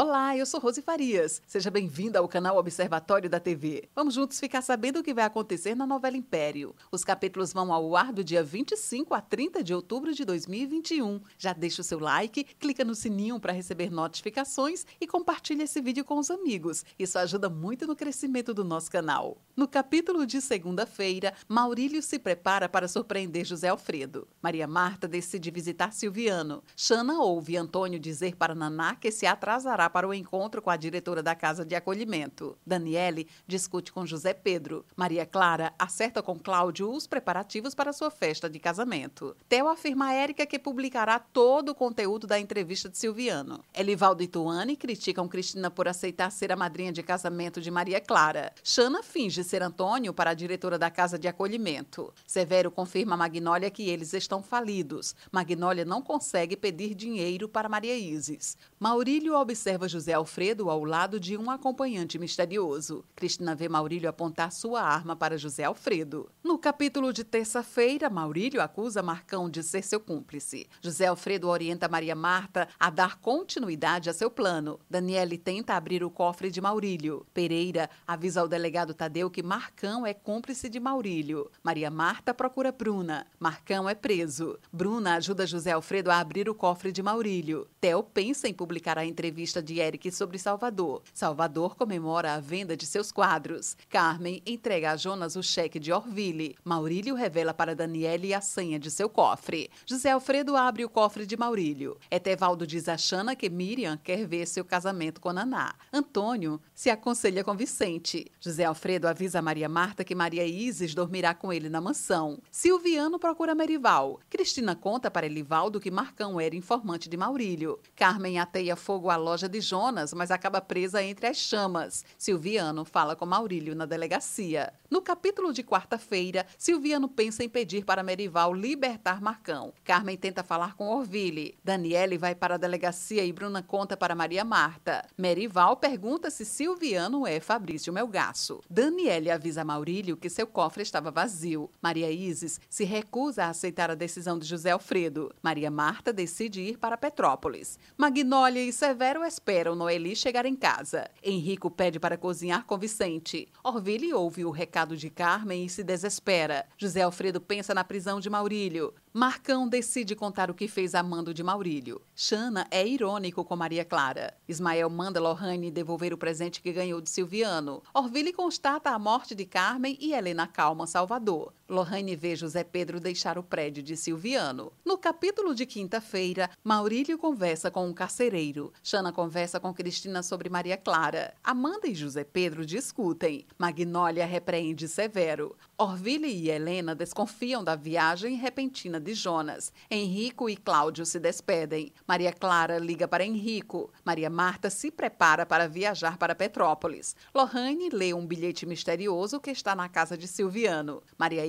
Olá, eu sou Rose Farias. Seja bem-vinda ao canal Observatório da TV. Vamos juntos ficar sabendo o que vai acontecer na novela Império. Os capítulos vão ao ar do dia 25 a 30 de outubro de 2021. Já deixa o seu like, clica no sininho para receber notificações e compartilha esse vídeo com os amigos. Isso ajuda muito no crescimento do nosso canal. No capítulo de segunda-feira, Maurílio se prepara para surpreender José Alfredo. Maria Marta decide visitar Silviano. Xana ouve Antônio dizer para Naná que se atrasará para o encontro com a diretora da casa de acolhimento. Daniele discute com José Pedro. Maria Clara acerta com Cláudio os preparativos para sua festa de casamento. Theo afirma a Érica que publicará todo o conteúdo da entrevista de Silviano. Elivaldo e Tuane criticam Cristina por aceitar ser a madrinha de casamento de Maria Clara. Xana finge ser Antônio para a diretora da casa de acolhimento. Severo confirma a Magnólia que eles estão falidos. Magnólia não consegue pedir dinheiro para Maria Isis. Maurílio observa José Alfredo ao lado de um acompanhante misterioso. Cristina vê Maurílio apontar sua arma para José Alfredo. No capítulo de terça-feira, Maurílio acusa Marcão de ser seu cúmplice. José Alfredo orienta Maria Marta a dar continuidade a seu plano. Daniele tenta abrir o cofre de Maurílio. Pereira avisa ao delegado Tadeu que Marcão é cúmplice de Maurílio. Maria Marta procura Bruna. Marcão é preso. Bruna ajuda José Alfredo a abrir o cofre de Maurílio. Theo pensa em publicar a entrevista de Eric sobre Salvador. Salvador comemora a venda de seus quadros. Carmen entrega a Jonas o cheque de Orville. Maurílio revela para Daniele a senha de seu cofre. José Alfredo abre o cofre de Maurílio. Etevaldo diz a Xana que Miriam quer ver seu casamento com Naná. Antônio se aconselha com Vicente. José Alfredo avisa a Maria Marta que Maria Isis dormirá com ele na mansão. Silviano procura Merival. Cristina conta para Elivaldo que Marcão era informante de Maurílio. Carmen ateia fogo à loja de Jonas, mas acaba presa entre as chamas. Silviano fala com Maurílio na delegacia. No capítulo de quarta-feira, Silviano pensa em pedir para Merival libertar Marcão. Carmen tenta falar com Orville. Daniele vai para a delegacia e Bruna conta para Maria Marta. Merival pergunta se Silviano é Fabrício Melgaço. Daniele avisa Maurílio que seu cofre estava vazio. Maria Isis se recusa a aceitar a decisão de José Alfredo. Maria Marta decide ir para Petrópolis. Magnólia e Severo esperam Noeli chegar em casa. Henrico pede para cozinhar com Vicente. Orville ouve o recado de Carmen e se desespera. José Alfredo pensa na prisão de Maurílio. Marcão decide contar o que fez amando de Maurílio. Xana é irônico com Maria Clara. Ismael manda Lohane devolver o presente que ganhou de Silviano. Orville constata a morte de Carmen e Helena calma Salvador. Lohane vê José Pedro deixar o prédio de Silviano. No capítulo de quinta-feira, Maurílio conversa com um carcereiro. Xana conversa com Cristina sobre Maria Clara. Amanda e José Pedro discutem. Magnólia repreende Severo. Orville e Helena desconfiam da viagem repentina de Jonas. Henrico e Cláudio se despedem. Maria Clara liga para Henrico. Maria Marta se prepara para viajar para Petrópolis. Lohane lê um bilhete misterioso que está na casa de Silviano. Maria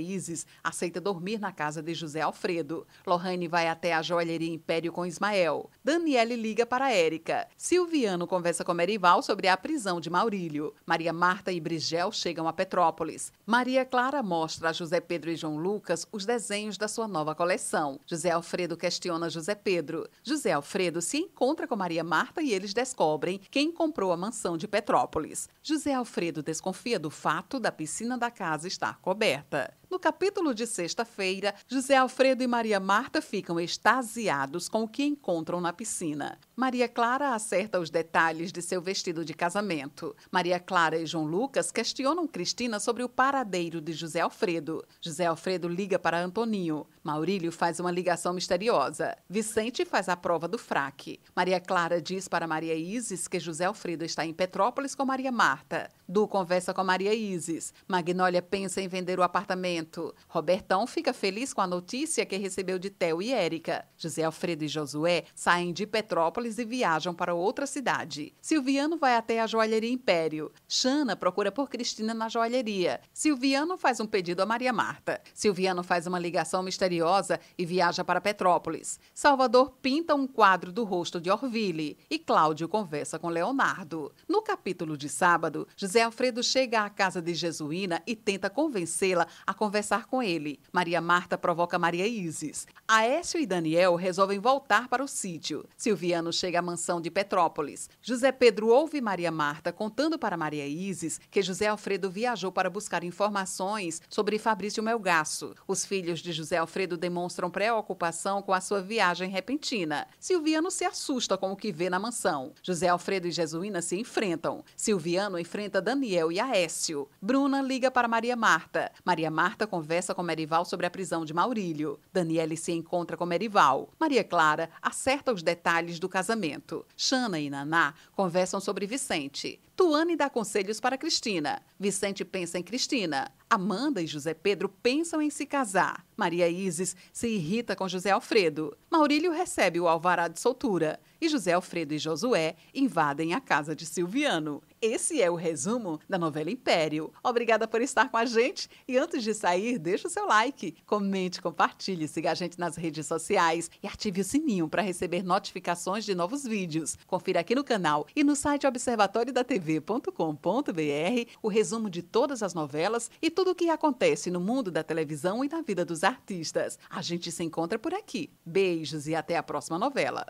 Aceita dormir na casa de José Alfredo. Lohane vai até a joalheria Império com Ismael. Daniele liga para Érica. Silviano conversa com Merival sobre a prisão de Maurílio. Maria Marta e Brigel chegam a Petrópolis. Maria Clara mostra a José Pedro e João Lucas os desenhos da sua nova coleção. José Alfredo questiona José Pedro. José Alfredo se encontra com Maria Marta e eles descobrem quem comprou a mansão de Petrópolis. José Alfredo desconfia do fato da piscina da casa estar coberta. No capítulo de sexta-feira, José Alfredo e Maria Marta ficam extasiados com o que encontram na piscina. Maria Clara acerta os detalhes de seu vestido de casamento. Maria Clara e João Lucas questionam Cristina sobre o paradeiro de José Alfredo. José Alfredo liga para Antoninho. Maurílio faz uma ligação misteriosa. Vicente faz a prova do fraque. Maria Clara diz para Maria Isis que José Alfredo está em Petrópolis com Maria Marta. Du conversa com Maria Isis. Magnólia pensa em vender o apartamento Robertão fica feliz com a notícia que recebeu de Theo e Érica. José Alfredo e Josué saem de Petrópolis e viajam para outra cidade. Silviano vai até a joalheria Império. Xana procura por Cristina na joalheria. Silviano faz um pedido a Maria Marta. Silviano faz uma ligação misteriosa e viaja para Petrópolis. Salvador pinta um quadro do rosto de Orville e Cláudio conversa com Leonardo. No capítulo de sábado, José Alfredo chega à casa de Jesuína e tenta convencê-la a conversar com ele. Maria Marta provoca Maria Isis. Aécio e Daniel resolvem voltar para o sítio. Silviano chega à mansão de Petrópolis. José Pedro ouve Maria Marta contando para Maria Isis que José Alfredo viajou para buscar informações sobre Fabrício Melgaço. Os filhos de José Alfredo demonstram preocupação com a sua viagem repentina. Silviano se assusta com o que vê na mansão. José Alfredo e Jesuína se enfrentam. Silviano enfrenta Daniel e Aécio. Bruna liga para Maria Marta. Maria Marta conversa com Merival sobre a prisão de Maurílio. Daniele se encontra com Merival. Maria Clara acerta os detalhes do casamento. Xana e Naná conversam sobre Vicente. Tuane dá conselhos para Cristina. Vicente pensa em Cristina. Amanda e José Pedro pensam em se casar. Maria Isis se irrita com José Alfredo. Maurílio recebe o alvará de soltura. E José Alfredo e Josué invadem a casa de Silviano. Esse é o resumo da novela Império. Obrigada por estar com a gente e antes de sair, deixa o seu like, comente, compartilhe, siga a gente nas redes sociais e ative o sininho para receber notificações de novos vídeos. Confira aqui no canal e no site observatoriodatv.com.br o resumo de todas as novelas e tudo o que acontece no mundo da televisão e na vida dos artistas. A gente se encontra por aqui. Beijos e até a próxima novela.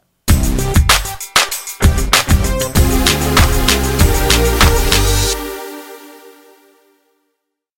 Bye.